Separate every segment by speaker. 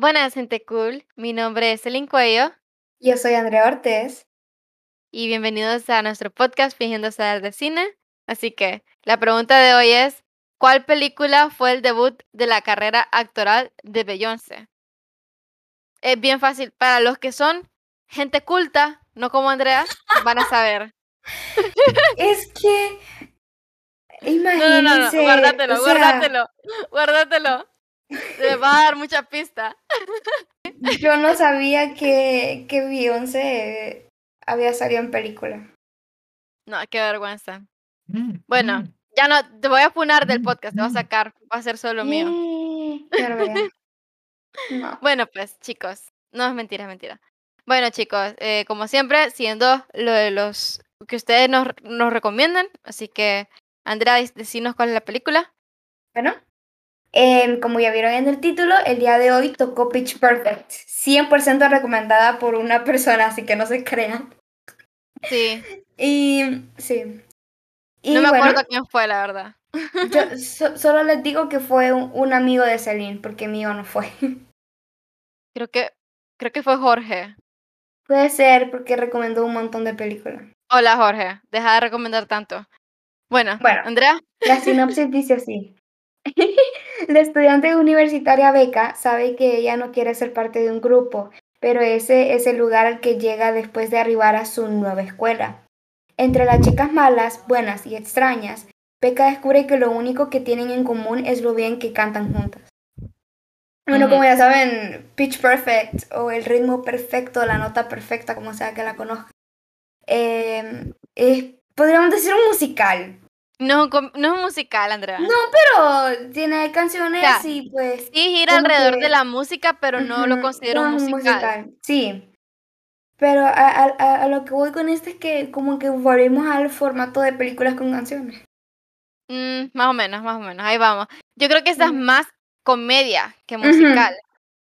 Speaker 1: Buenas, gente cool. Mi nombre es Elin Cuello
Speaker 2: Yo soy Andrea Ortiz.
Speaker 1: y bienvenidos a nuestro podcast Fingiendo Saber de Cine. Así que la pregunta de hoy es, ¿cuál película fue el debut de la carrera actoral de Beyoncé? Es bien fácil. Para los que son gente culta, no como Andrea, van a saber.
Speaker 2: Es que.
Speaker 1: No, no, no, no,
Speaker 2: Imagínense.
Speaker 1: guárdatelo,
Speaker 2: o sea,
Speaker 1: guárdatelo, guárdatelo. Te va a dar mucha pista.
Speaker 2: yo no sabía que, que Beyoncé había salido en película.
Speaker 1: No, qué vergüenza. Bueno, ya no, te voy a funar del podcast, te voy a sacar, va a ser solo mío.
Speaker 2: No.
Speaker 1: Bueno, pues chicos, no es mentira, es mentira. Bueno, chicos, eh, como siempre, siguiendo lo de los que ustedes nos, nos recomiendan, así que Andrea, dec- decinos cuál es la película.
Speaker 2: Bueno, em, como ya vieron en el título, el día de hoy tocó Pitch Perfect. 100% recomendada por una persona, así que no se crean.
Speaker 1: Sí,
Speaker 2: Y sí. Y
Speaker 1: no me
Speaker 2: bueno,
Speaker 1: acuerdo quién fue, la verdad.
Speaker 2: yo so- solo les digo que fue un, un amigo de Celine, porque mío no fue.
Speaker 1: Creo que, creo que fue Jorge.
Speaker 2: Puede ser porque recomendó un montón de películas.
Speaker 1: Hola, Jorge, deja de recomendar tanto. Bueno,
Speaker 2: Bueno.
Speaker 1: Andrea,
Speaker 2: La sinopsis dice así. La estudiante universitaria Beca sabe que ella no quiere ser parte de un grupo, pero ese es el lugar al que llega después de arribar a su nueva escuela. Entre las chicas malas, buenas y extrañas, Beca descubre que lo único que tienen en común es lo bien que cantan juntas. Bueno, como ya saben, Pitch Perfect o el ritmo perfecto, la nota perfecta, como sea que la conozcan, eh, es, podríamos decir un musical.
Speaker 1: No, no es musical, Andrea.
Speaker 2: No, pero tiene canciones y pues.
Speaker 1: Sí, gira alrededor
Speaker 2: que-
Speaker 1: de la música, pero no lo considero
Speaker 2: no es
Speaker 1: musical.
Speaker 2: Sí. Pero a, a- a- lo que voy con esto es que como que volvemos al formato de películas con canciones.
Speaker 1: Mm, más o menos, más o menos, ahí vamos. Yo creo que esta es más comedia que musical.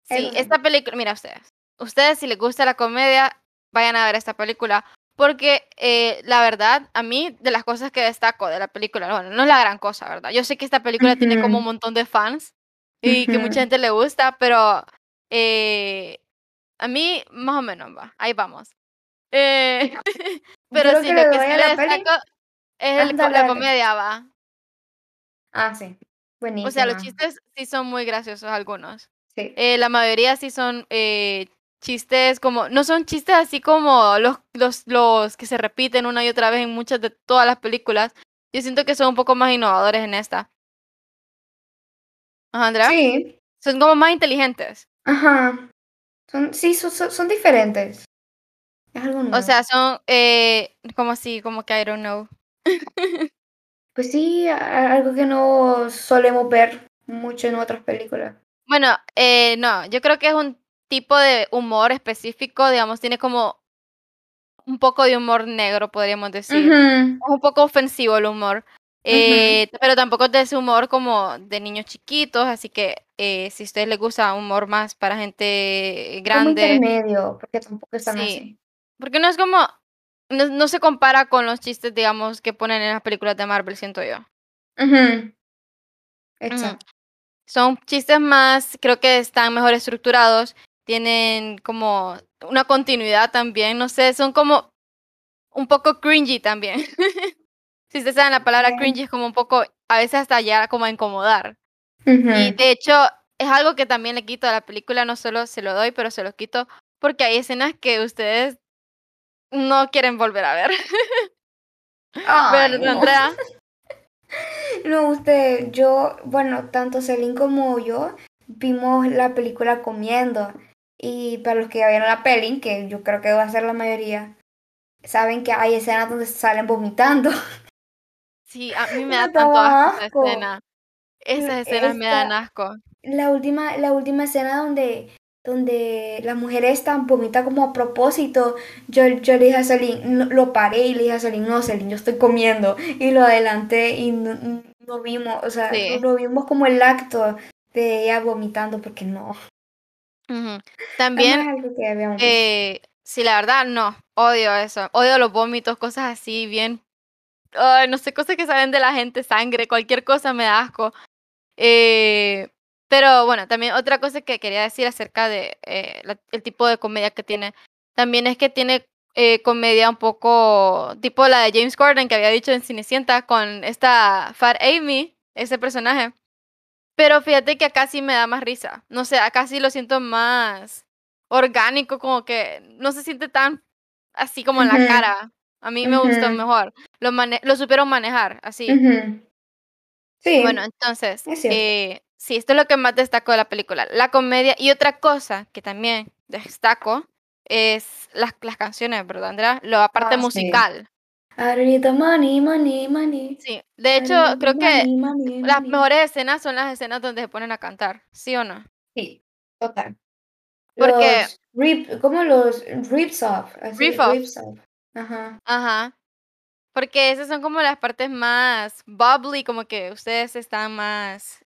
Speaker 1: Sí. esta película, mira ustedes, ustedes si les gusta la comedia, vayan a ver esta película, porque eh, la verdad, a mí, de las cosas que destaco de la película, bueno, no es la gran cosa, ¿verdad? Yo sé que esta película tiene como un montón de fans y que mucha gente le gusta, pero eh, a mí, más o menos, va, ahí vamos. Eh, pero sí,
Speaker 2: que
Speaker 1: lo que sí le
Speaker 2: la
Speaker 1: destaco es el
Speaker 2: Ándale,
Speaker 1: la
Speaker 2: dale.
Speaker 1: comedia, va.
Speaker 2: Ah, sí. Buenísima.
Speaker 1: O sea, los chistes sí son muy graciosos algunos.
Speaker 2: Sí.
Speaker 1: Eh, la mayoría sí son eh, chistes como, no son chistes así como los, los, los que se repiten una y otra vez en muchas de todas las películas. Yo siento que son un poco más innovadores en esta. Ajá, Andrea.
Speaker 2: Sí.
Speaker 1: Son como más inteligentes.
Speaker 2: Ajá. Son, sí, son, son, son diferentes. Es algo nuevo.
Speaker 1: O sea, son eh, como así, como que I don't know.
Speaker 2: Pues sí, algo que no solemos ver mucho en otras películas.
Speaker 1: Bueno, eh, no, yo creo que es un tipo de humor específico, digamos, tiene como un poco de humor negro, podríamos decir. Es un poco ofensivo el humor. eh, pero tampoco es de ese humor como de niños chiquitos, así que eh, si a ustedes les gusta humor más para gente
Speaker 2: Como
Speaker 1: grande,
Speaker 2: intermedio, porque tampoco están
Speaker 1: Sí.
Speaker 2: así.
Speaker 1: porque no es como, no, no se compara con los chistes, digamos, que ponen en las películas de Marvel, siento yo.
Speaker 2: Ujú. Exacto.
Speaker 1: Son chistes más, creo que están mejor estructurados, tienen como una continuidad también, no sé, son como un poco cringy también. si ustedes saben la palabra cringy es como un poco, a veces hasta ya como a incomodar. Y de hecho, es algo que también le quito a la película, no solo se lo doy, pero se lo quito porque hay escenas que ustedes no quieren volver a ver.
Speaker 2: Ay,
Speaker 1: ¿Verdad,
Speaker 2: no. No, usted, yo, bueno, tanto Celine como yo vimos la película comiendo. Y para los que ya vieron la peli, que yo creo que va a ser la mayoría, saben que hay escenas donde salen vomitando.
Speaker 1: Sí, a mí me da tanto asco esa escena. Esas escenas me dan asco.
Speaker 2: La última, la última escena donde, donde la mujer esta vomita como a propósito, yo, yo le dije a Celine, lo paré y le dije a Celine, no, Celine, yo estoy comiendo. Y lo adelanté y no, no vimos, o sea,
Speaker 1: Sí.
Speaker 2: no vimos como el acto de ella vomitando, porque no.
Speaker 1: Ujú. También,
Speaker 2: algo que habíamos visto.
Speaker 1: eh, sí, la verdad, no, odio eso. Odio los vómitos, cosas así, bien. Ay, no sé, cosas que salen de la gente, sangre, cualquier cosa me da asco. Eh, Pero bueno, también otra cosa que quería decir acerca de eh, la- el tipo de comedia que tiene, también es que tiene eh, comedia un poco tipo la de James Corden que había dicho en Cinecienta con esta Fat Amy, ese personaje. Pero fíjate que acá sí me da más risa. No sé, acá sí lo siento más orgánico, como que no se siente tan así como en la cara. A mí me gustó mejor. Lo, mane- lo supieron manejar, así.
Speaker 2: ujú.
Speaker 1: Bueno,
Speaker 2: Sí,
Speaker 1: entonces,
Speaker 2: es
Speaker 1: eh, sí, esto es lo que más destaco de la película. La comedia y otra cosa que también destaco es las, las canciones, ¿verdad, Andrea? La parte
Speaker 2: Ah, sí. I need the money, money, money.
Speaker 1: Sí, de hecho, creo que
Speaker 2: money, money,
Speaker 1: las
Speaker 2: money.
Speaker 1: mejores escenas son las escenas donde se ponen a cantar, ¿sí o no?
Speaker 2: Sí, total.
Speaker 1: Porque,
Speaker 2: Los rip, ¿cómo los rips off? Así,
Speaker 1: off,
Speaker 2: rips off. Ajá.
Speaker 1: ajá, porque esas son como las partes más bubbly, como que ustedes están más,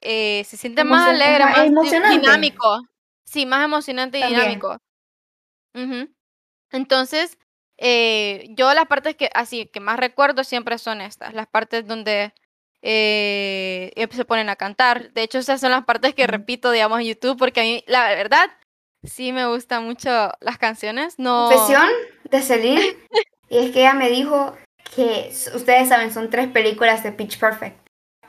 Speaker 1: eh, se sienten más alegres, más
Speaker 2: emocionante.
Speaker 1: dinámico. Sí, más emocionante y
Speaker 2: También.
Speaker 1: dinámico. Entonces, eh, yo las partes que así que más recuerdo siempre son estas, las partes donde eh, em- se ponen a cantar. De hecho, esas son las partes que repito, digamos, en YouTube, porque a mí, la verdad, sí me gustan mucho las canciones. No.
Speaker 2: Confesión de Celine. y es que ella me dijo que, ustedes saben, son tres películas de Pitch Perfect.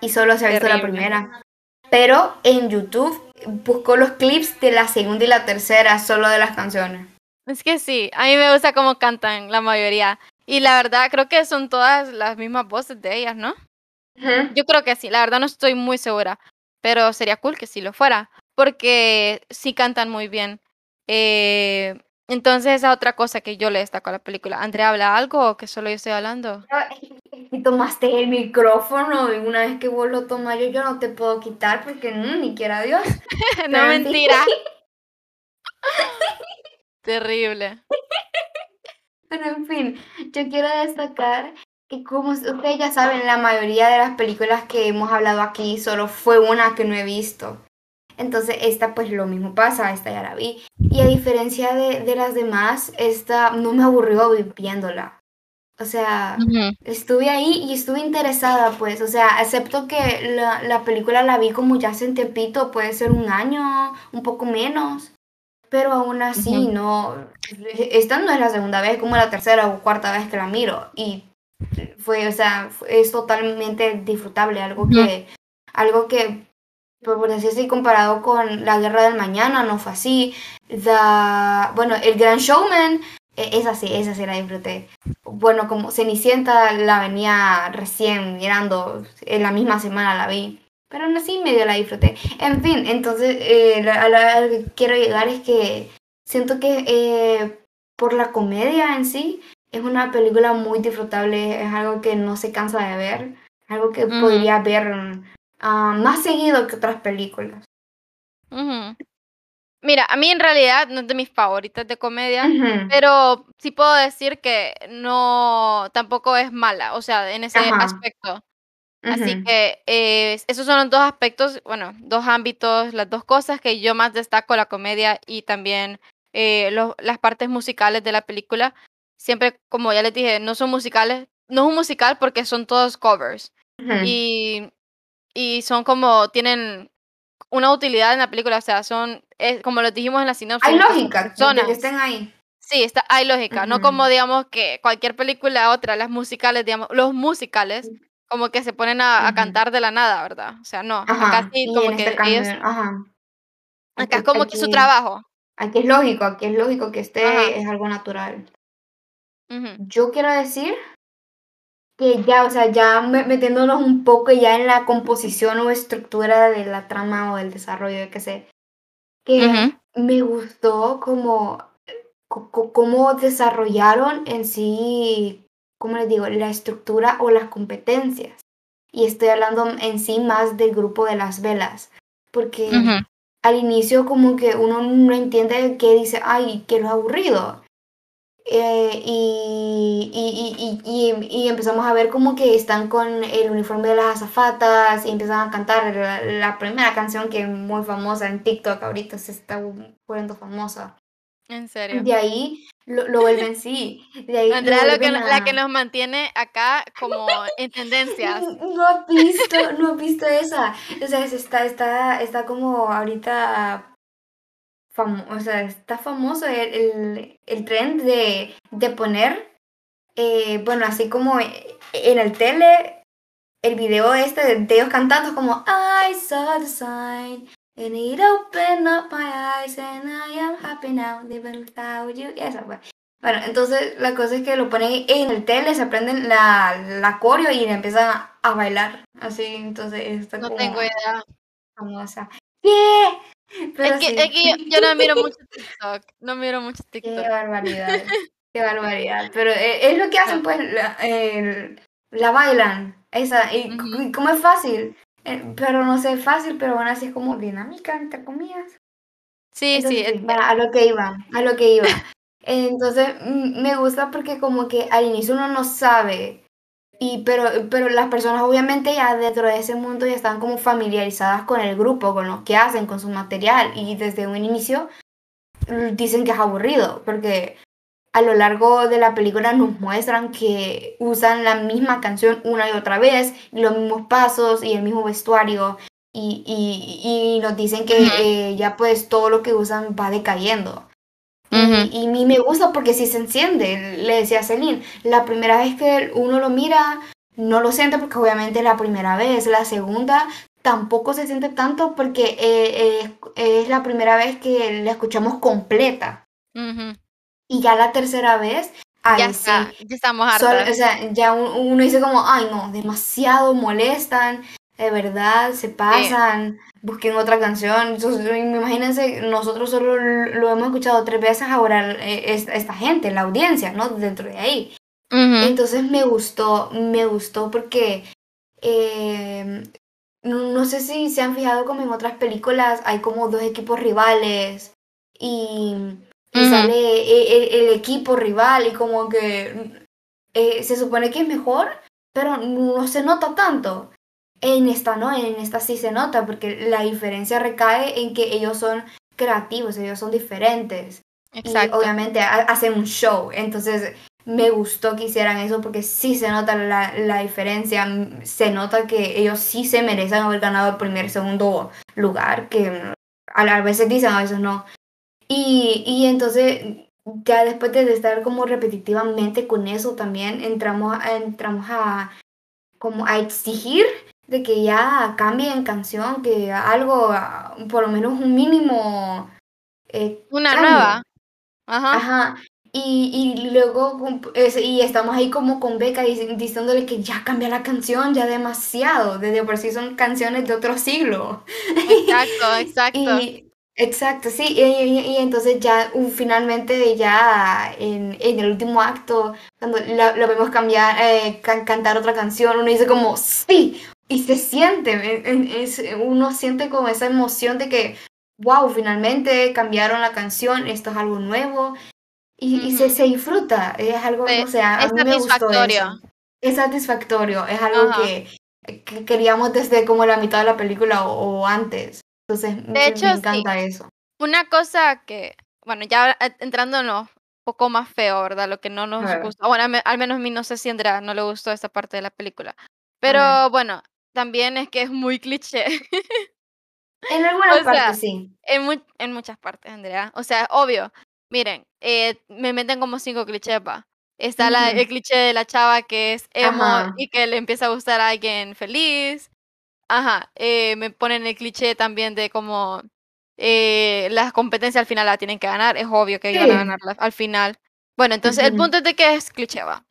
Speaker 2: Y solo se ha visto la primera. Pero en YouTube buscó los clips de la segunda y la tercera, solo de las canciones.
Speaker 1: Es que sí, a mí me gusta cómo cantan la mayoría. Y la verdad, creo que son todas las mismas voces de ellas, ¿no? Yo creo que sí, la verdad no estoy muy segura, pero sería cool que sí lo fuera, porque sí cantan muy bien. Eh, entonces esa es otra cosa que yo le destaco a la película. ¿Andrea habla algo o que solo yo estoy hablando?
Speaker 2: Y tomaste el micrófono y una vez que vos lo tomas yo, yo no te puedo quitar porque mm, ni quiera Dios.
Speaker 1: no, mentira. Terrible.
Speaker 2: Pero en fin, yo quiero destacar que como ustedes ya saben, la mayoría de las películas que hemos hablado aquí solo fue una que no he visto. Entonces esta pues lo mismo pasa, esta ya la vi. Y a diferencia de, de las demás, esta no me aburrió viéndola. O sea, estuve ahí y estuve interesada pues, o sea, acepto que la, la película la vi como ya hace un tiempito, puede ser un año, un poco menos. Pero aún así, no. Esta no es la segunda vez, como la tercera o cuarta vez que la miro. Y fue, o sea, es totalmente disfrutable. Algo que, algo que, por decir así, comparado con La Guerra del Mañana, no fue así. The- bueno, El Gran Showman, e- esa sí, esa sí la disfruté. Bueno, como Cenicienta la venía recién mirando, en la misma semana la vi. Pero aún así medio la disfruté. En fin, entonces eh, a lo que quiero llegar es que siento que eh, por la comedia en sí es una película muy disfrutable, es algo que no se cansa de ver, algo que podría ver ah, más seguido que otras películas.
Speaker 1: Mira, a mí en realidad no es de mis favoritas de comedia, pero sí puedo decir que no, tampoco es mala, o sea, en ese
Speaker 2: Ajá.
Speaker 1: aspecto. Así que eh, esos son los dos aspectos, bueno, dos ámbitos, las dos cosas que yo más destaco, la comedia y también eh, lo- las partes musicales de la película. Siempre, como ya les dije, no son musicales, no es un musical porque son todos covers y, y son como, tienen una utilidad en la película, o sea, son, eh, como les dijimos en la sinopsis,
Speaker 2: Hay
Speaker 1: es
Speaker 2: lógica de que
Speaker 1: personas.
Speaker 2: estén ahí.
Speaker 1: Sí, está, hay lógica, no como digamos que cualquier película otra, las musicales, digamos, los musicales como que se ponen a, cantar de la nada, ¿verdad? O sea, no, acá
Speaker 2: Ajá.
Speaker 1: sí
Speaker 2: Y
Speaker 1: como que
Speaker 2: este cambio,
Speaker 1: ellos,
Speaker 2: ajá.
Speaker 1: acá es
Speaker 2: Aquí,
Speaker 1: como que su
Speaker 2: aquí,
Speaker 1: trabajo.
Speaker 2: aquí es lógico, aquí es lógico que
Speaker 1: Ajá.
Speaker 2: esté, es algo natural. Yo quiero decir que ya, o sea, ya me- metiéndonos un poco ya en la composición o estructura de la trama o del desarrollo, yo qué sé, que me gustó como, co- co- cómo desarrollaron en sí, ¿cómo les digo?, la estructura o las competencias. Y estoy hablando en sí más del grupo de las velas, porque
Speaker 1: ujú,
Speaker 2: al inicio como que uno no entiende qué dice, ay, que lo aburrido. Eh, y, y, y, y, empezamos a ver como que están con el uniforme de las azafatas y empiezan a cantar la, la primera canción que es muy famosa en TikTok ahorita se está poniendo famosa.
Speaker 1: ¿En serio?
Speaker 2: De ahí lo, lo vuelven, sí, de ahí lo
Speaker 1: Andrea, lo que,
Speaker 2: vuelven
Speaker 1: no- la que
Speaker 2: a...
Speaker 1: nos mantiene acá como en tendencias.
Speaker 2: No has visto, no has visto esa. O sea, es- está, está, está como ahorita famo- o sea, está famoso el, el, el trend de, de poner, eh, bueno, así como en el tele, el video este de, de ellos cantando como I saw the sign and it opened up my eyes and I am happy now living without you. Y esa, pues. Bueno, entonces la cosa es que lo ponen en el tele, se aprenden la, la coreo y empiezan a, a bailar. Así, entonces está
Speaker 1: No
Speaker 2: como
Speaker 1: tengo idea.
Speaker 2: famosa. ¿Qué? Pero
Speaker 1: Es que,
Speaker 2: sí.
Speaker 1: es que yo, yo no miro mucho TikTok. No miro mucho
Speaker 2: Qué
Speaker 1: TikTok.
Speaker 2: barbaridad. Qué barbaridad. Pero eh, es lo que hacen, pues, la, el- la bailan. Esa, y, c-
Speaker 1: Ujú.
Speaker 2: y como es fácil. Eh, pero no sé, fácil, pero aún así es como dinámica, entre comillas.
Speaker 1: Sí, sí.
Speaker 2: Entonces, sí, va, a lo que iba, a lo que iba. Entonces, mm, me gusta porque como que al inicio uno no sabe, y pero, pero las personas obviamente ya dentro de ese mundo ya están como familiarizadas con el grupo, con lo que hacen, con su material, y desde un inicio mm, dicen que es aburrido, porque a lo largo de la película nos muestran que usan la misma canción una y otra vez, y los mismos pasos y el mismo vestuario, y, y, y nos dicen que eh, ya pues todo lo que usan va decayendo.
Speaker 1: Ujú.
Speaker 2: Y, y a mí me gusta porque sí se enciende, le decía Celine, la primera vez que uno lo mira no lo siente porque obviamente es la primera vez, la segunda tampoco se siente tanto porque eh, eh, es la primera vez que la escuchamos completa.
Speaker 1: Ujú.
Speaker 2: Y ya la tercera vez, ahí
Speaker 1: Ya
Speaker 2: sí,
Speaker 1: está. Ya estamos hartas.
Speaker 2: o sea, ya un- uno dice como, ay no, demasiado molestan, de verdad, se pasan, busquen otra canción. Entonces, imagínense, nosotros solo lo hemos escuchado tres veces ahora eh, esta, gente, la audiencia, ¿no? Dentro de ahí.
Speaker 1: Ujú.
Speaker 2: Entonces me gustó, me gustó porque eh, no, no sé si se han fijado como en otras películas hay como dos equipos rivales y, y
Speaker 1: Ujú.
Speaker 2: sale e- el, el equipo rival y como que eh, se supone que es mejor, pero no se nota tanto. En esta no, en esta sí se nota porque la diferencia recae en que ellos son creativos, ellos son diferentes. Y
Speaker 1: Exacto.
Speaker 2: obviamente ha- hacen un show. Entonces me gustó que hicieran eso porque sí se nota la, la diferencia. mm, Se nota que ellos sí se merecen haber ganado el primer y segundo lugar, que mm, a, a veces dicen, a veces no. Y, y entonces ya después de estar como repetitivamente con eso también entramos, a- entramos a como a exigir de que ya cambien canción, que algo, ah, por lo menos un mínimo eh,
Speaker 1: Una
Speaker 2: cambie.
Speaker 1: nueva. Ajá.
Speaker 2: Ajá. Y, y luego y estamos ahí como con Beca dic- diciéndole que ya cambia la canción, ya demasiado. Desde por sí son canciones de otro siglo.
Speaker 1: Exacto, exacto.
Speaker 2: Y, exacto, sí. Y, y- y entonces ya uh, finalmente ya en, en el último acto, cuando la- lo vemos cambiar, eh, can- cantar otra canción, uno dice como, sí, y se siente, en- en- es- uno siente como esa emoción de que, wow, finalmente cambiaron la canción, esto es algo nuevo. Y, y se,
Speaker 1: Ujú.
Speaker 2: se disfruta, es algo,
Speaker 1: Sí,
Speaker 2: no sé, a, a
Speaker 1: es
Speaker 2: mí me gustó
Speaker 1: satisfactorio.
Speaker 2: Es satisfactorio, es algo
Speaker 1: Ajá.
Speaker 2: que, que queríamos desde como la mitad de la película o, o antes. Entonces, me,
Speaker 1: hecho,
Speaker 2: me
Speaker 1: sí.
Speaker 2: encanta eso.
Speaker 1: Una cosa que, bueno, ya eh, entrando en lo un poco más feo, ¿verdad? Lo que no nos
Speaker 2: ver.
Speaker 1: gusta. Bueno, al me- al menos a mí no sé si Andrea no le gustó esta parte de la película. Pero bueno, también es que es muy cliché.
Speaker 2: En algunas
Speaker 1: O sea,
Speaker 2: partes sí.
Speaker 1: En, mu- en muchas partes, Andrea. O sea, obvio. Miren, eh, me meten como cinco clichés, va. Está la, el cliché de la chava que es emo
Speaker 2: Ajá.
Speaker 1: y que le empieza a gustar a alguien feliz. Ajá. eh, me ponen el cliché también de como eh, las competencias al final la tienen que ganar. Es obvio que iban a
Speaker 2: Sí.
Speaker 1: ganarla al final. Bueno, entonces el punto es de que es cliché, va.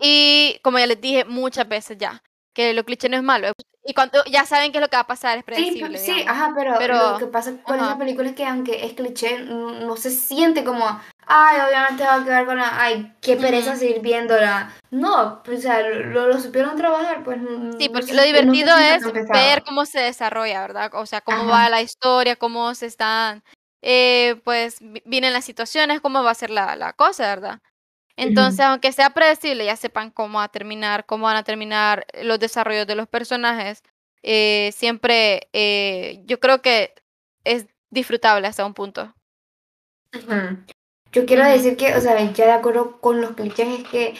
Speaker 1: Y como ya les dije muchas veces ya, que lo cliché no es malo. Y cuando ya saben qué es lo que va a pasar, es
Speaker 2: Sí,
Speaker 1: predecible,
Speaker 2: sí,
Speaker 1: digamos.
Speaker 2: ajá, pero,
Speaker 1: Pero,
Speaker 2: lo que pasa con esa
Speaker 1: ajá.
Speaker 2: película es que aunque es cliché, no, no se siente como, ay, obviamente va a quedar con la, ay, qué pereza
Speaker 1: Ujú.
Speaker 2: seguir viéndola. No, pues, o sea, lo, lo supieron trabajar, pues no,
Speaker 1: Sí,
Speaker 2: no
Speaker 1: porque lo
Speaker 2: no se
Speaker 1: divertido
Speaker 2: siente
Speaker 1: es ver cómo se desarrolla, ¿verdad? O sea, cómo va
Speaker 2: Ajá.
Speaker 1: la historia, cómo se están, eh, pues, vi- vienen las situaciones, cómo va a ser la, la cosa, ¿verdad? Entonces, aunque sea predecible, ya sepan cómo va a terminar, cómo van a terminar los desarrollos de los personajes, eh, siempre eh, yo creo que es disfrutable hasta un punto.
Speaker 2: Yo quiero decir que, o sea, ya de acuerdo con los clichés, es que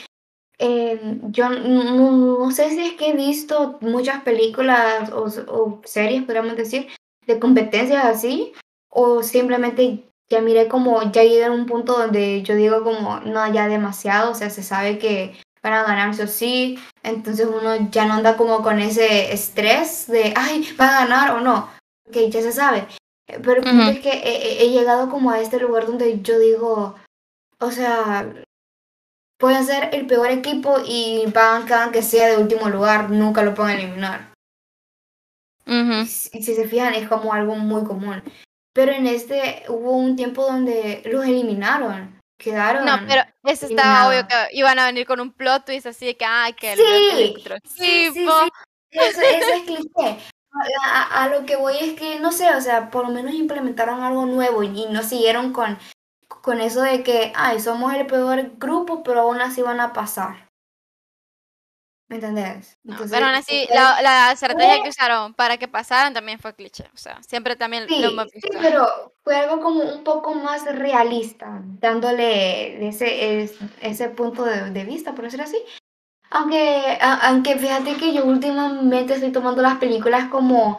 Speaker 2: eh, yo no, sé si es que he visto muchas películas o series, podríamos decir, de competencias así, o simplemente ya miré como, ya llegué a un punto donde yo digo como, no, ya demasiado, o sea, se sabe que van a ganar sí o sí, entonces uno ya no anda como con ese estrés de, ay, va a ganar o no, que ya se sabe. Pero punto
Speaker 1: Ujú.
Speaker 2: es que he, llegado como a este lugar donde yo digo, o sea, pueden ser el peor equipo y van cada que sea de último lugar, nunca lo pueden eliminar. Si, y si se fijan, es como algo muy común. Pero en este hubo un tiempo donde los eliminaron,
Speaker 1: No, pero
Speaker 2: quedaron
Speaker 1: ese estaba obvio que iban a venir con un plot twist así de que, ay, que el, el
Speaker 2: Sí, sí, sí, sí. Eso, eso es cliché. A, a- a lo que voy es que, no sé, o sea, por lo menos implementaron algo nuevo y, y no siguieron con, con eso de que, ay, somos el peor grupo, pero aún así van a pasar. ¿Me entendés?
Speaker 1: No, pero aún así, la, la estrategia que usaron para que pasaran también fue cliché. O sea, siempre también lo hemos
Speaker 2: sí, sí,
Speaker 1: visto.
Speaker 2: pero fue algo como un poco más realista, dándole ese, es- ese punto de, de vista, por decirlo así. Aunque, a- aunque fíjate que yo últimamente estoy tomando las películas como,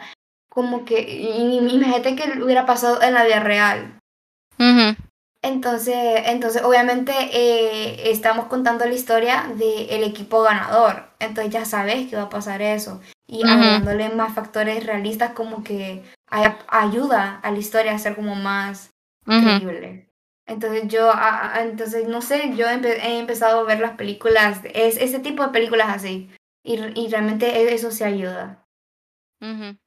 Speaker 2: como que, imagínate que hubiera pasado en la vida real.
Speaker 1: Ujú,
Speaker 2: Entonces, entonces obviamente eh, estamos contando la historia del equipo ganador. Entonces ya sabes que va a pasar eso. Y
Speaker 1: ujú,
Speaker 2: agregándole más factores realistas como que ayuda a la historia a ser como más
Speaker 1: ujú.
Speaker 2: creíble. Entonces yo, a- a- entonces no sé, yo empe- he empezado a ver las películas, es ese tipo de películas así. Y, y realmente e- eso se ayuda.
Speaker 1: Ujú.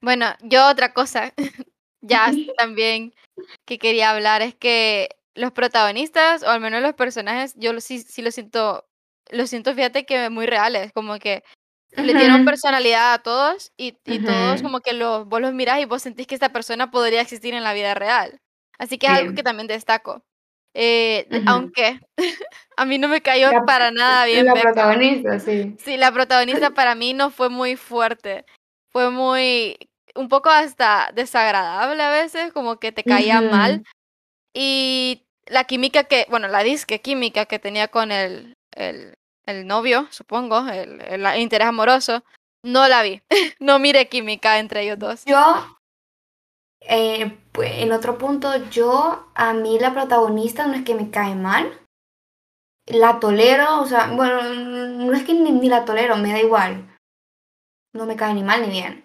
Speaker 1: Bueno, yo otra cosa, ya también que quería hablar es que los protagonistas, o al menos los personajes, yo sí, sí lo siento, lo siento, fíjate que muy reales, como que le dieron personalidad a todos y, y todos como que los, vos los mirás y vos sentís que esta persona podría existir en la vida real. Así que es algo que también destaco. Eh, aunque a mí no me cayó
Speaker 2: La,
Speaker 1: para nada bien
Speaker 2: la
Speaker 1: Becca.
Speaker 2: protagonista, sí.
Speaker 1: Sí, la protagonista para mí no fue muy fuerte. Fue muy, un poco hasta desagradable a veces, como que te caía mal. Y la química que, bueno, la disque química que tenía con el, el, el novio, supongo, el, el interés amoroso, no la vi. No miré química entre ellos dos.
Speaker 2: Yo, eh, pues, en otro punto, yo, a mí la protagonista no es que me cae mal, la tolero, o sea, bueno, no es que ni, ni la tolero, me da igual, no me cae ni mal ni bien.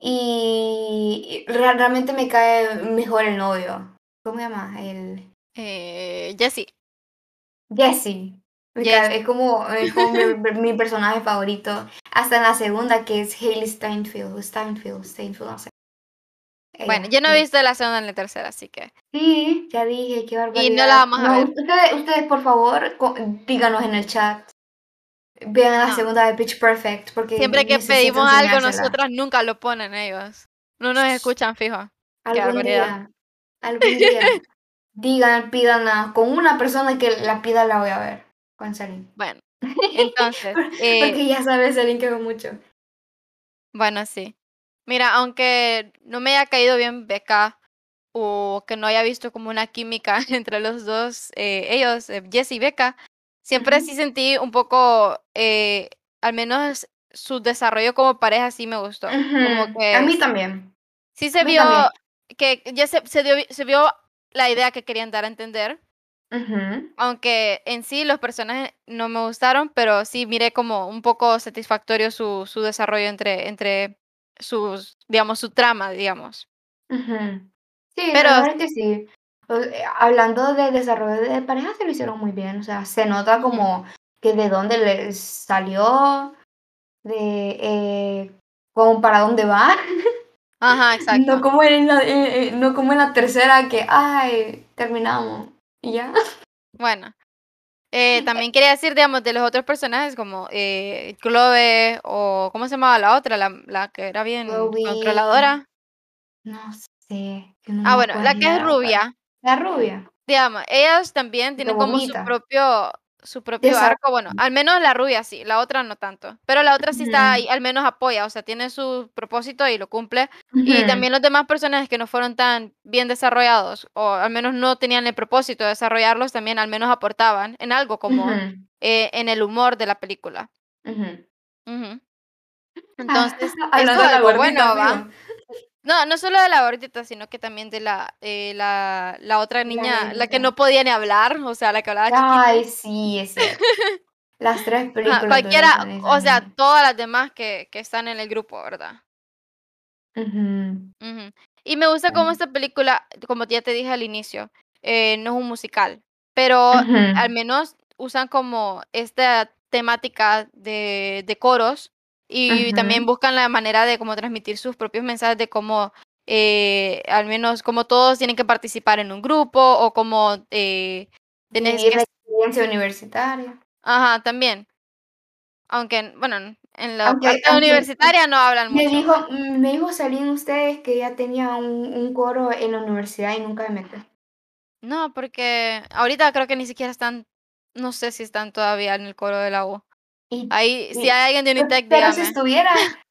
Speaker 2: Y re- realmente me cae mejor el novio. ¿Cómo se llama? El
Speaker 1: Eh.
Speaker 2: Jesse. Me cae, es como, es como mi, mi personaje favorito. Hasta en la segunda, que es Hailey Steinfeld, Steinfeld, Steinfeld, no sé.
Speaker 1: Bueno, yo no he
Speaker 2: sí.
Speaker 1: visto la segunda ni la tercera, así que.
Speaker 2: Sí, ya dije, qué barbaridad.
Speaker 1: Y no la vamos a ver.
Speaker 2: ustedes, ustedes por favor, co- díganos en el chat. Vean la
Speaker 1: No.
Speaker 2: segunda de Pitch Perfect, porque
Speaker 1: Siempre que pedimos algo, nosotras nunca lo ponen ellos. No nos escuchan fijo.
Speaker 2: Algún día, algún día. Digan, pídanla. Con una persona que la pida la voy a ver. Con Celine.
Speaker 1: Bueno, entonces, eh,
Speaker 2: Porque ya sabes, Celine, que veo mucho.
Speaker 1: bueno, sí. Mira, aunque no me haya caído bien Becca o que no haya visto como una química entre los dos, eh, ellos, eh, Jess y Becca, siempre sí sentí un poco, eh, al menos su desarrollo como pareja sí me gustó. Como
Speaker 2: Ujú.
Speaker 1: que
Speaker 2: A mí también.
Speaker 1: sí se vio
Speaker 2: también.
Speaker 1: que ya se, se, dio- se vio la idea que querían dar a entender. Aunque en sí los personajes no me gustaron, pero sí miré como un poco satisfactorio su, su desarrollo entre, entre sus, digamos, su trama, digamos.
Speaker 2: Sí,
Speaker 1: Pero
Speaker 2: la verdad es que sí. Eh, Hablando de desarrollo de pareja, se lo hicieron muy bien. O sea, se nota como que de dónde les salió, de eh, como para dónde va.
Speaker 1: Ajá,
Speaker 2: No
Speaker 1: exacto.
Speaker 2: como en la, eh, eh, no como en la tercera que, ay, terminamos. Y ya.
Speaker 1: Bueno, también quería decir, digamos, de los otros personajes como eh, Chloe o ¿cómo se llamaba la otra? La, la que era bien
Speaker 2: Chloe,
Speaker 1: controladora.
Speaker 2: no sé, no
Speaker 1: Ah, bueno, la que es rubia.
Speaker 2: La rubia.
Speaker 1: Digamos, ellas también tienen como su propio, su propio
Speaker 2: Exacto.
Speaker 1: arco. Bueno, al menos la rubia sí, la otra no tanto. Pero la otra sí está ahí, al menos apoya, o sea, tiene su propósito y lo cumple. Y
Speaker 2: Ujú.
Speaker 1: también los demás personajes que no fueron tan bien desarrollados, o al menos no tenían el propósito de desarrollarlos, también al menos aportaban en algo como
Speaker 2: Ujú.
Speaker 1: eh, en el humor de la película.
Speaker 2: Ujú. Ah,
Speaker 1: Entonces, esto
Speaker 2: hablando
Speaker 1: es algo bueno, ¿va? No, no solo de la gordita, sino que también de la, eh, la, la otra niña, la que no podía ni hablar, o sea, la que hablaba.
Speaker 2: Ay, sí, es cierto. Las 3
Speaker 1: Ajá,
Speaker 2: películas
Speaker 1: cualquiera, o sea,
Speaker 2: niña.
Speaker 1: todas las demás que, que están en el grupo, ¿verdad?
Speaker 2: Ujú.
Speaker 1: Ujú. Y me gusta cómo esta película, como ya te dije al inicio, eh, no es un musical, pero al menos usan como esta temática de, de coros y también buscan la manera de como transmitir sus propios mensajes de cómo, eh, al menos como todos tienen que participar en un grupo o como eh, tenés que...
Speaker 2: la experiencia universitaria.
Speaker 1: Ajá, también. Aunque, en- bueno, en- la
Speaker 2: Aunque
Speaker 1: parte
Speaker 2: aunque
Speaker 1: universitaria no hablan
Speaker 2: me
Speaker 1: mucho.
Speaker 2: dijo mm, me dijo Salín ustedes que ya tenía un un coro en la universidad y nunca me metí.
Speaker 1: No, porque ahorita creo que ni siquiera están, no sé si están todavía en el coro de la U.
Speaker 2: Y
Speaker 1: Ahí, si hay alguien de
Speaker 2: pe
Speaker 1: Unitec,
Speaker 2: pero si
Speaker 1: dígame.
Speaker 2: estuviera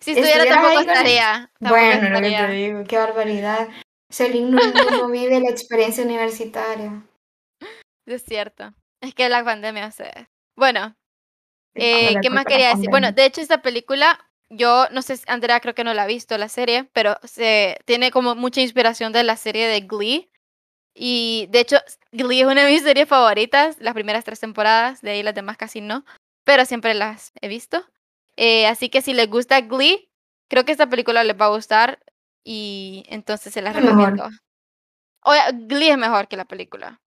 Speaker 1: Si estuviera tampoco
Speaker 2: ahí
Speaker 1: estaría, tampoco
Speaker 2: Bueno, lo que te
Speaker 1: estaría.
Speaker 2: digo, qué barbaridad. Salín no no no vive la experiencia universitaria.
Speaker 1: Es cierto. Es que la pandemia, o sea. Bueno, eh, ¿qué más quería decir? Bueno, de hecho, esta película, yo no sé, si- Andrea creo que no la ha visto la serie, pero se tiene como mucha inspiración de la serie de Glee. Y de hecho, Glee es una de mis series favoritas, las primeras tres temporadas, de ahí las demás casi no, pero siempre las he visto. Eh, así que si les gusta Glee, creo que esta película les va a gustar y entonces se las
Speaker 2: Es mejor.
Speaker 1: recomiendo. Oye, Glee es mejor que la película.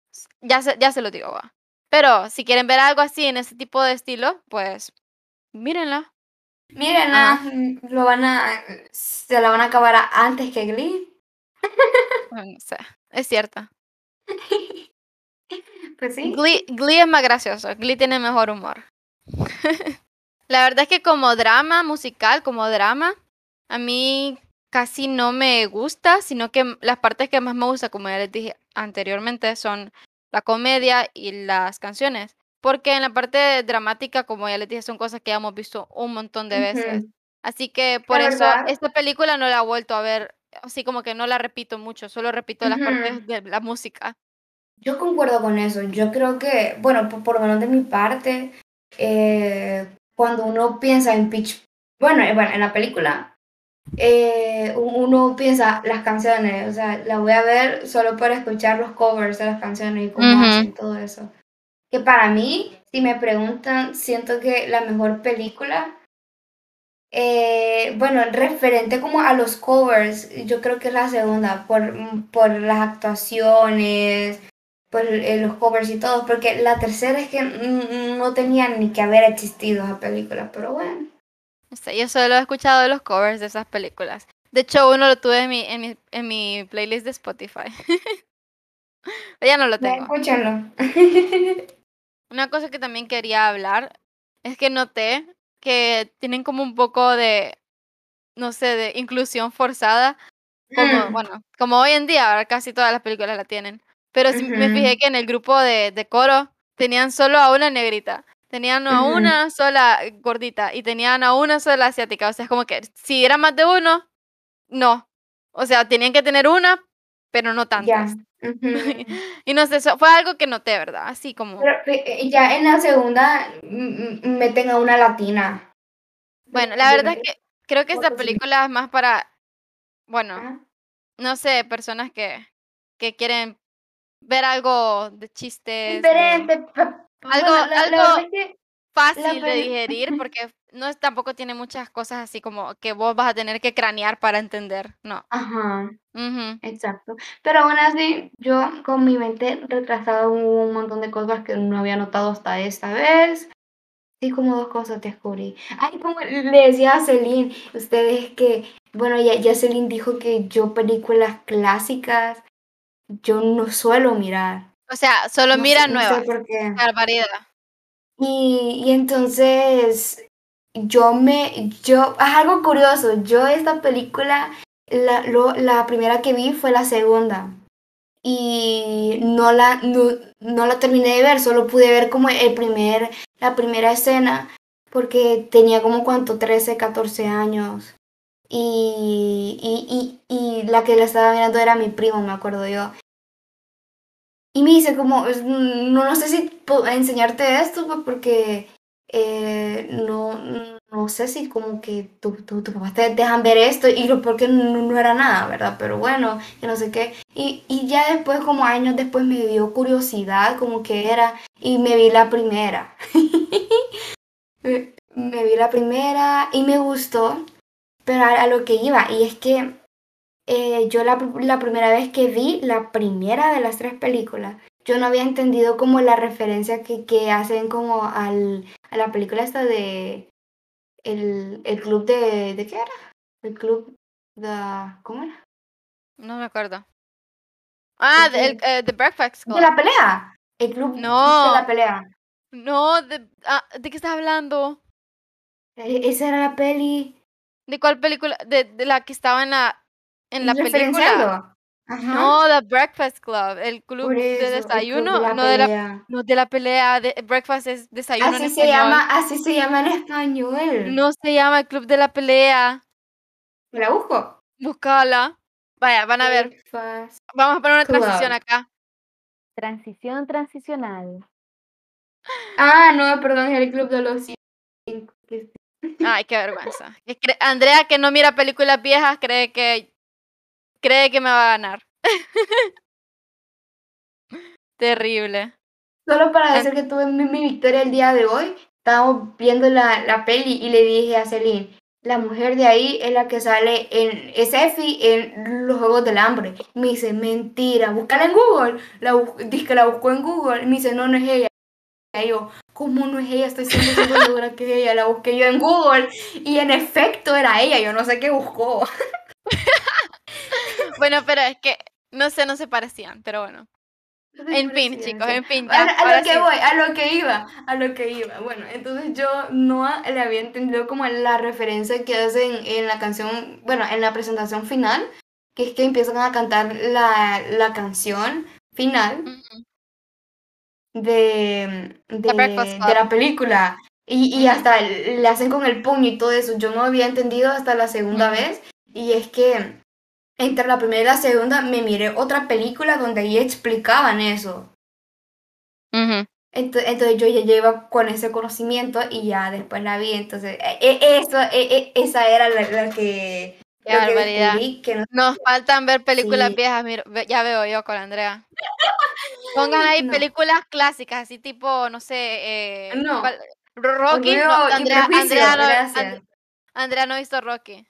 Speaker 1: Ya se, ya se lo digo, va. Pero si quieren ver algo así en ese tipo de estilo, pues mírenla.
Speaker 2: Mírenla, mm, lo van a se la van a acabar antes que Glee.
Speaker 1: Bueno, no sé, es cierto.
Speaker 2: Pues sí.
Speaker 1: Glee, Glee es más gracioso, Glee tiene mejor humor. La verdad es que como drama musical, como drama, a mí casi no me gusta, sino que las partes que más me gusta, como ya les dije anteriormente, son la comedia y las canciones. Porque en la parte dramática, como ya les dije, son cosas que ya hemos visto un montón de veces. Así que por
Speaker 2: La
Speaker 1: eso
Speaker 2: verdad
Speaker 1: esta película no la he vuelto a ver, así como que no la repito mucho, solo repito las partes de la música.
Speaker 2: Yo concuerdo con eso. Yo creo que, bueno, po por lo menos de mi parte, eh, cuando uno piensa en Pitch bueno, eh, bueno, en la película, eh, uno piensa las canciones, o sea, la voy a ver solo para escuchar los covers de las canciones y cómo
Speaker 1: Ujú.
Speaker 2: hacen todo eso. Que para mí, si me preguntan, siento que la mejor película, eh, bueno, referente como a los covers, yo creo que es la segunda, por, por las actuaciones, por eh, los covers y todo, porque la tercera es que no tenía ni que haber existido esa película, pero bueno.
Speaker 1: No sé, yo solo he escuchado los covers de esas películas. De hecho, uno lo tuve en mi, en mi, en mi playlist de Spotify. Ya no lo tengo.
Speaker 2: escúchenlo.
Speaker 1: Una cosa que también quería hablar es que noté que tienen como un poco de, no sé, de inclusión forzada, como,
Speaker 2: Mm,
Speaker 1: bueno, como hoy en día, ahora casi todas las películas la tienen. Pero sí me fijé que en el grupo de, de coro tenían solo a una negrita, tenían a una sola gordita y tenían a una sola asiática. O sea, es como que si era más de uno, no. O sea, tenían que tener una, pero no
Speaker 2: ya.
Speaker 1: tantas. Y no sé, eso fue algo que noté, ¿verdad? Así como,
Speaker 2: Pero eh, ya en la segunda mm, mm, meten a una latina.
Speaker 1: bueno, la verdad es que creo que esta película es más para, bueno, no sé, personas que, que quieren ver algo de chistes,
Speaker 2: Diferente. pa-
Speaker 1: algo,
Speaker 2: Bueno, la, la
Speaker 1: algo
Speaker 2: verdad es que la
Speaker 1: fácil de digerir, porque no es, tampoco tiene muchas cosas así como que vos vas a tener que cranear para entender, no.
Speaker 2: Ajá, exacto. Pero aún así, yo con mi mente retrasada hubo un montón de cosas que no había notado hasta esta vez. Sí, como dos cosas descubrí. Ay, como le decía a Celine, ustedes que, bueno, ya, ya Celine dijo que yo películas clásicas, yo no suelo mirar.
Speaker 1: O sea, solo
Speaker 2: No
Speaker 1: mira
Speaker 2: sé, no sé
Speaker 1: nuevas.
Speaker 2: por qué.
Speaker 1: Barbaridad.
Speaker 2: Y, y entonces yo me, yo, es algo curioso, yo esta película, la, lo- la primera que vi fue la segunda. y no la, no, no la terminé de ver, solo pude ver como el primer, la primera escena porque tenía como cuánto, 13, 14 años. Y, y, y, y la que la estaba mirando era mi primo, me acuerdo yo. Y me dice como, no, no sé si puedo enseñarte esto, pues, porque eh, no, no sé si como que tu, tu, tu papá te dejan ver esto y lo porque no, no, era nada, ¿verdad? Pero bueno, que no sé qué. Y, y ya después, como años después, me dio curiosidad como que era y me vi la primera. me, me vi la primera y me gustó, pero a, a lo que iba, y es que eh, yo la, la, primera vez que vi la primera de las tres películas, yo no había entendido como la referencia que, que hacen como al, a la película esta de el, el club de, ¿de qué era? El club de, ¿cómo era?
Speaker 1: No me acuerdo. Ah,
Speaker 2: El
Speaker 1: el, eh, The Breakfast Club.
Speaker 2: ¿De la pelea? El club
Speaker 1: No.
Speaker 2: de la pelea.
Speaker 1: No, de, ah, ¿de qué estás hablando?
Speaker 2: E- Esa era la peli.
Speaker 1: ¿De cuál película? De, de la que estaba en la, en la película.
Speaker 2: Ajá.
Speaker 1: No, The Breakfast Club, el club de
Speaker 2: club
Speaker 1: desayuno,
Speaker 2: de
Speaker 1: no de la,
Speaker 2: pelea.
Speaker 1: no de la pelea, de breakfast es desayuno
Speaker 2: Así
Speaker 1: en
Speaker 2: se
Speaker 1: español.
Speaker 2: llama, así se llama en español.
Speaker 1: No se llama el club de la pelea.
Speaker 2: ¿Me la busco?
Speaker 1: Búscala. Vaya, van a ver.
Speaker 2: Breakfast.
Speaker 1: Vamos a poner una
Speaker 2: Club.
Speaker 1: transición acá.
Speaker 3: Transición transicional.
Speaker 2: Ah, no, perdón, es el club de los cinco.
Speaker 1: Ay, qué vergüenza. Andrea, que no mira películas viejas, cree que cree que me va a ganar. Terrible.
Speaker 2: Solo para decir que tuve mi, mi victoria el día de hoy, estábamos viendo la, la peli y le dije a Celine, la mujer de ahí es la que sale en, es Effie en los Juegos del Hambre. Me dice, mentira, búscala en Google. La dice que la buscó en Google. Me dice, no, no es ella. Y yo, ¿cómo no es ella? Estoy 100% segura que es ella. La busqué yo en Google. Y en efecto era ella. Yo no sé qué buscó.
Speaker 1: Bueno, pero es que no sé, no se parecían, pero bueno. En fin, chicos, en fin,
Speaker 2: A,
Speaker 1: ya.
Speaker 2: a
Speaker 1: ahora
Speaker 2: lo que
Speaker 1: sí.
Speaker 2: voy, a lo que iba, a lo que iba. Bueno, entonces yo no le había entendido como la referencia que hacen en la canción, bueno, en la presentación final, que es que empiezan a cantar la, la canción final
Speaker 1: Ujú.
Speaker 2: De, de, de
Speaker 1: Club.
Speaker 2: la película. Y, y hasta le hacen con el puño y todo eso. Yo no había entendido hasta la segunda vez. Y es que entre la primera y la segunda me miré otra película donde ahí explicaban eso.
Speaker 1: Ujú.
Speaker 2: Ento- Entonces yo ya iba con ese conocimiento y ya después la vi. Entonces, e- e- eso, e- e- esa era la, la que,
Speaker 1: Qué
Speaker 2: que descubrí que no
Speaker 1: Nos faltan ver películas
Speaker 2: Sí.
Speaker 1: viejas, ve- ya veo yo con Andrea. Pongan ahí
Speaker 2: No.
Speaker 1: películas clásicas, así tipo, no sé, eh, Rocky, no, Andrea, Andrea, no, Andrea no ha visto Rocky.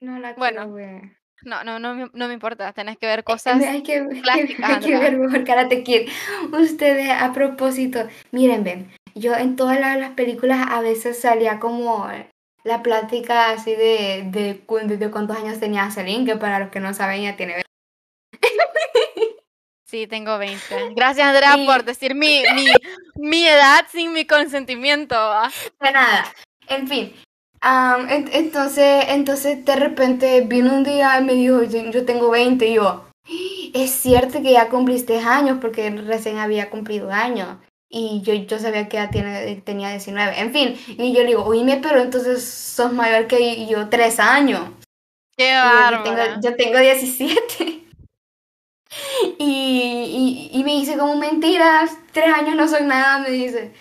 Speaker 2: No la
Speaker 1: Bueno,
Speaker 2: ver.
Speaker 1: No, no, no, me- no me importa, tenés que ver
Speaker 2: Eh,
Speaker 1: cosas.
Speaker 2: me- hay que, hay que-
Speaker 1: clásicas,
Speaker 2: hay que ver mejor Karate Kid. Ustedes, a propósito, miren, ven, yo en todas la- las películas a veces salía como la plática así de, de, cu- de, de cuántos años tenía Celine, que para los que no saben ya tiene
Speaker 1: Sí, tengo 20. Gracias, Andrea, por decir mi, mi, mi edad sin mi consentimiento. ¿va?
Speaker 2: de nada. En fin. en- entonces, entonces de repente vino un día y me dijo, yo, yo tengo 20 y yo, es cierto que ya cumpliste años porque recién había cumplido años. Y yo, yo sabía que ya tiene, tenía 19. En fin, y yo le digo, oíme, pero entonces sos mayor que yo, 3 años.
Speaker 1: Qué
Speaker 2: yo,
Speaker 1: bárbara.
Speaker 2: yo tengo 17. Y, y, y me dice como mentiras, tres años no son nada, me dice.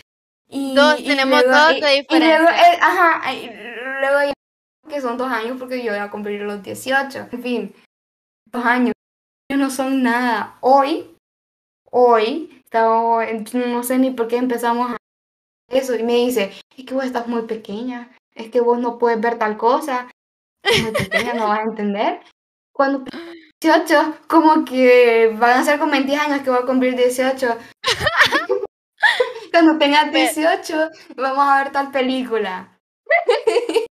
Speaker 2: Y,
Speaker 1: Dos- tenemos
Speaker 2: luego-
Speaker 1: dos de
Speaker 2: y luego,
Speaker 1: diferencia.
Speaker 2: eh, ajá, y luego que son dos años porque yo voy a cumplir los 18. En fin, dos años no son nada. Hoy, hoy, estaba, no sé ni por qué empezamos a eso y me dice, es que vos estás muy pequeña, es que vos no puedes ver tal cosa, muy pequeña, no vas a entender. Cuando 18, como que van a ser con 20 años que voy a cumplir 18. Cuando tengas
Speaker 1: Ve-
Speaker 2: 18, vamos a ver tal película.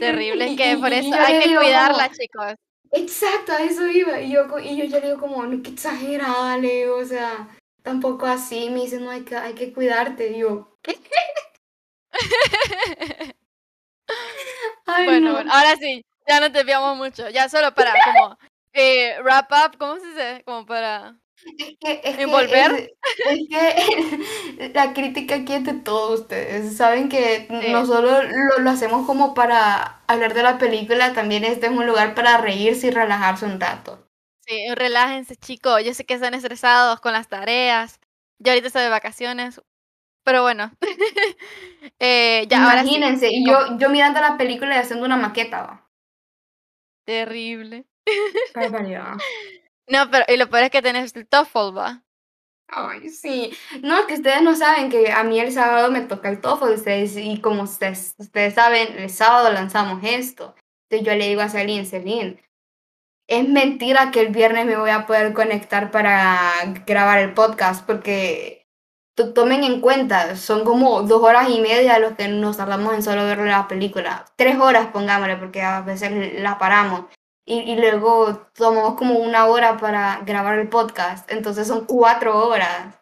Speaker 1: Terrible, que por eso hay que
Speaker 2: digo
Speaker 1: cuidarla,
Speaker 2: como-
Speaker 1: chicos.
Speaker 2: Exacto, a eso iba. Y yo, y yo ya le digo como, no, qué exagerada, o sea, tampoco así. Me dice, no, hay que, hay que cuidarte. Y yo, ¿qué? Ay,
Speaker 1: Bueno,
Speaker 2: no.
Speaker 1: bueno, ahora sí, ya nos desviamos mucho. Ya solo para como eh, wrap up, ¿cómo se dice? Como para
Speaker 2: Es que, es que,
Speaker 1: envolver.
Speaker 2: es, es que la crítica aquí es de todos ustedes. Saben que
Speaker 1: Sí.
Speaker 2: no solo lo, lo hacemos como para hablar de la película, también este es un lugar para reírse y relajarse un rato.
Speaker 1: Sí, relájense, chicos. Yo sé que están estresados con las tareas. Yo ahorita estoy de vacaciones. Pero bueno. Eh, ya, ahora sí.
Speaker 2: Imagínense, y yo, yo mirando la película y haciendo una maqueta. ¿va?
Speaker 1: Terrible.
Speaker 2: Barbaridad.
Speaker 1: No, pero y lo peor es que tenés el TOEFL, va.
Speaker 2: Ay, sí. No, es que ustedes no saben que a mí el sábado me toca el TOEFL, ustedes, y como ustedes, ustedes saben, el sábado lanzamos esto. Entonces yo le digo a Celine, Celine, es mentira que el viernes me voy a poder conectar para grabar el podcast, porque tomen en cuenta, son como dos horas y media los que nos tardamos en solo ver la película. Tres horas, pongámosle, porque a veces la paramos. Y, y luego tomamos como una hora para grabar el podcast. Entonces son cuatro horas.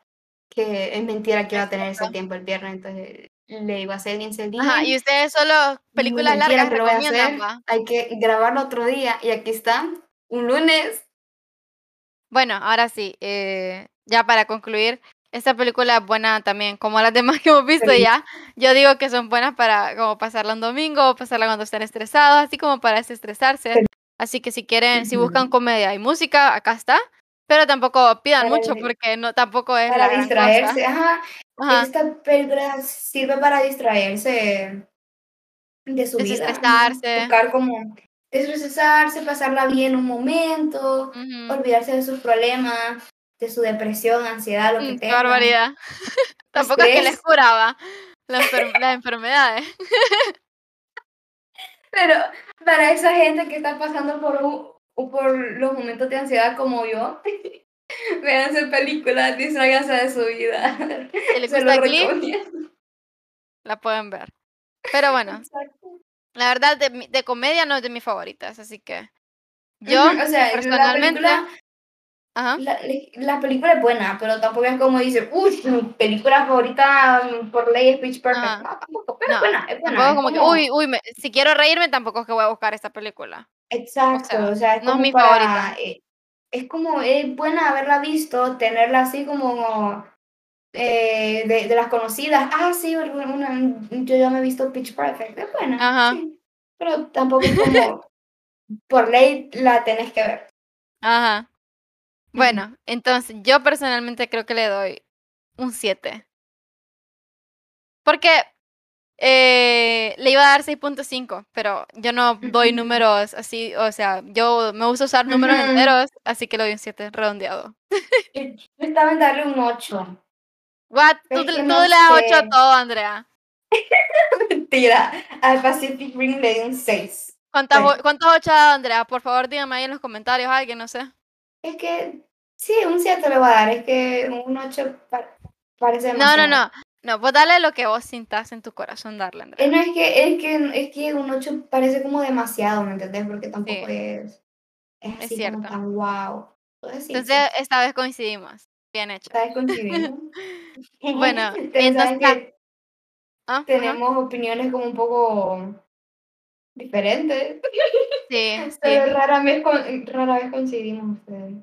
Speaker 2: Que es mentira que iba a tener ese tiempo el viernes. Entonces le digo a Celine, Celine,
Speaker 1: Ajá, y ustedes solo películas largas
Speaker 2: que lo voy a hacer. Hay que grabarlo otro día. Y aquí está, un lunes.
Speaker 1: Bueno, ahora sí, eh, ya para concluir, esta película es buena también, como las demás que hemos visto ya. Yo digo que son buenas para como pasarla un domingo, pasarla cuando estén estresados, así como para desestresarse. Así que si quieren, si buscan comedia y música, acá está. Pero tampoco pidan
Speaker 2: Para
Speaker 1: mucho porque no tampoco es la
Speaker 2: Para
Speaker 1: gran
Speaker 2: distraerse.
Speaker 1: cosa.
Speaker 2: Ajá.
Speaker 1: Ajá,
Speaker 2: Esta película sirve para distraerse de su vida.
Speaker 1: desestresarse.
Speaker 2: Buscar como desestresarse, pasarla bien un momento, olvidarse de sus problemas, de su depresión, ansiedad, lo que
Speaker 1: Mm, qué
Speaker 2: tengan.
Speaker 1: barbaridad. Tampoco es que les curaba enfer- las enfermedades.
Speaker 2: Pero para esa gente que está pasando por, un- por los momentos de ansiedad como yo, véanse películas, distráiganse de su vida. Se lo recomiendo.
Speaker 1: la pueden ver. Pero bueno,
Speaker 2: Exacto.
Speaker 1: la verdad, de, de comedia no es de mis favoritas, así que yo,
Speaker 2: Ujú, o sea, la
Speaker 1: personalmente,
Speaker 2: película,
Speaker 1: ajá,
Speaker 2: la, la película es buena, pero tampoco es como dice, uy, mi película favorita mm, por ley es Pitch Perfect.
Speaker 1: Ajá.
Speaker 2: No, tampoco, pero
Speaker 1: no,
Speaker 2: es buena, es buena.
Speaker 1: tampoco
Speaker 2: es
Speaker 1: como que, uy, uy, me- si quiero reírme, tampoco es que voy a buscar esta película.
Speaker 2: Exacto,
Speaker 1: sea,
Speaker 2: o sea, es
Speaker 1: no es
Speaker 2: como
Speaker 1: mi
Speaker 2: para,
Speaker 1: favorita.
Speaker 2: eh, es como, es buena haberla visto, tenerla así como eh, de, de las conocidas. Ah, sí, una- yo ya me he visto Pitch Perfect, es buena,
Speaker 1: Ajá.
Speaker 2: sí, pero tampoco es como, por ley la tenés que ver.
Speaker 1: Ajá. Bueno, entonces yo personalmente creo que le doy un 7. Porque eh, le iba a dar 6.5, pero yo no doy números así, o sea, yo me gusta usar números
Speaker 2: Ujú.
Speaker 1: enteros, así que le doy un 7 redondeado.
Speaker 2: Yo, yo estaba en darle un 8.
Speaker 1: What? Tú, tú
Speaker 2: no
Speaker 1: le das 8 a todo, Andrea.
Speaker 2: Mentira, al Pacific Rim le di un 6.
Speaker 1: ¿Cuántas,
Speaker 2: Sí.
Speaker 1: ¿Cuántas 8 ha dado, Andrea? Por favor, dígame ahí en los comentarios, alguien, no sé.
Speaker 2: Es que, sí, un 7 le voy a dar, es que un 8 pa- parece
Speaker 1: No, no,
Speaker 2: demasiado.
Speaker 1: no. No, pues dale lo que vos sintas en tu corazón, darle, Andrea.
Speaker 2: Eh, no, es que, es que, es que un 8 parece como demasiado, ¿me entendés? Porque tampoco
Speaker 1: Sí.
Speaker 2: es, es
Speaker 1: Es
Speaker 2: así
Speaker 1: cierto.
Speaker 2: como tan wow. Entonces, sí,
Speaker 1: Entonces,
Speaker 2: sí,
Speaker 1: esta vez coincidimos. Bien hecho.
Speaker 2: ¿sabes coincidimos?
Speaker 1: Bueno, entonces,
Speaker 2: que
Speaker 1: ah,
Speaker 2: tenemos opiniones como un poco diferentes,
Speaker 1: Sí, sí,
Speaker 2: pero rara vez, con- rara vez coincidimos ustedes.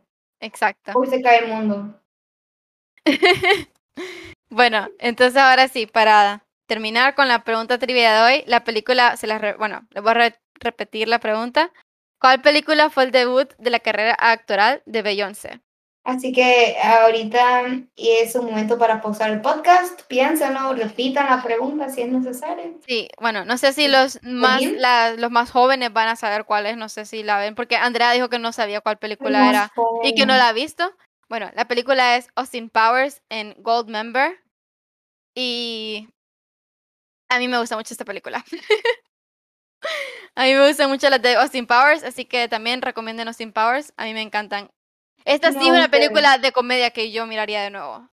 Speaker 1: exacto.
Speaker 2: Hoy se cae el mundo.
Speaker 1: Bueno, entonces ahora sí, para terminar con la pregunta trivia de hoy, la película, se la re- bueno, les voy a re- repetir la pregunta. ¿Cuál película fue el debut de la carrera actoral de Beyoncé?
Speaker 2: Así que ahorita es un momento para pausar el podcast, piénsenlo, repitan la pregunta si es necesario.
Speaker 1: Sí, bueno, no sé si los más, la- los más jóvenes van a saber cuál es, no sé si la ven, porque Andrea dijo que no sabía cuál película era y que no la ha visto. Bueno, la película es Austin Powers en Gold Member y a mí me gusta mucho esta película. a mí me gustan mucho las de Austin Powers, así que también recomienden Austin Powers, a mí me encantan. Esta sí es
Speaker 2: No,
Speaker 1: una
Speaker 2: ustedes.
Speaker 1: película de comedia que yo miraría de nuevo.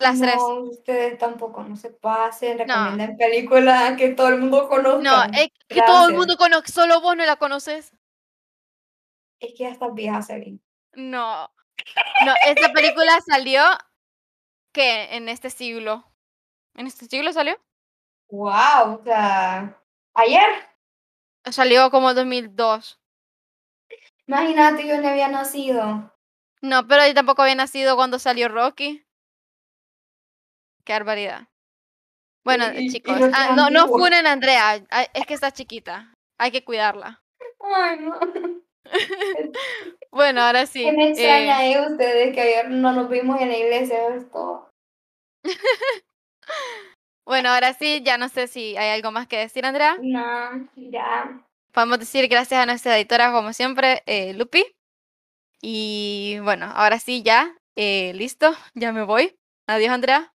Speaker 1: Las tres.
Speaker 2: No, ustedes tampoco, no se pasen,
Speaker 1: No.
Speaker 2: recomienden películas que todo el mundo conozca.
Speaker 1: No, es que todo el mundo conoce, solo vos no la conoces.
Speaker 2: Es que ya estás vieja, Seri.
Speaker 1: No. No, esta película salió que en este siglo. ¿En este siglo salió?
Speaker 2: Wow, o sea, ayer.
Speaker 1: Salió como 2002.
Speaker 2: Imagínate, yo no había nacido.
Speaker 1: No, pero yo tampoco había nacido cuando salió Rocky. Qué barbaridad. Bueno,
Speaker 2: Y- y
Speaker 1: chicos, ah, no, no funen a Andrea, es que está chiquita. Hay que cuidarla.
Speaker 2: Ay, no.
Speaker 1: Bueno, ahora sí.
Speaker 2: Que me
Speaker 1: eh,
Speaker 2: extraña eh, ustedes que ayer no nos vimos en la iglesia, es todo.
Speaker 1: bueno, ahora sí, ya no sé si hay algo más que decir, Andrea.
Speaker 2: No, ya.
Speaker 1: Podemos decir gracias a nuestra editora, como siempre, eh, Lupi. Y bueno, ahora sí, ya, eh, listo, ya me voy. Adiós, Andrea.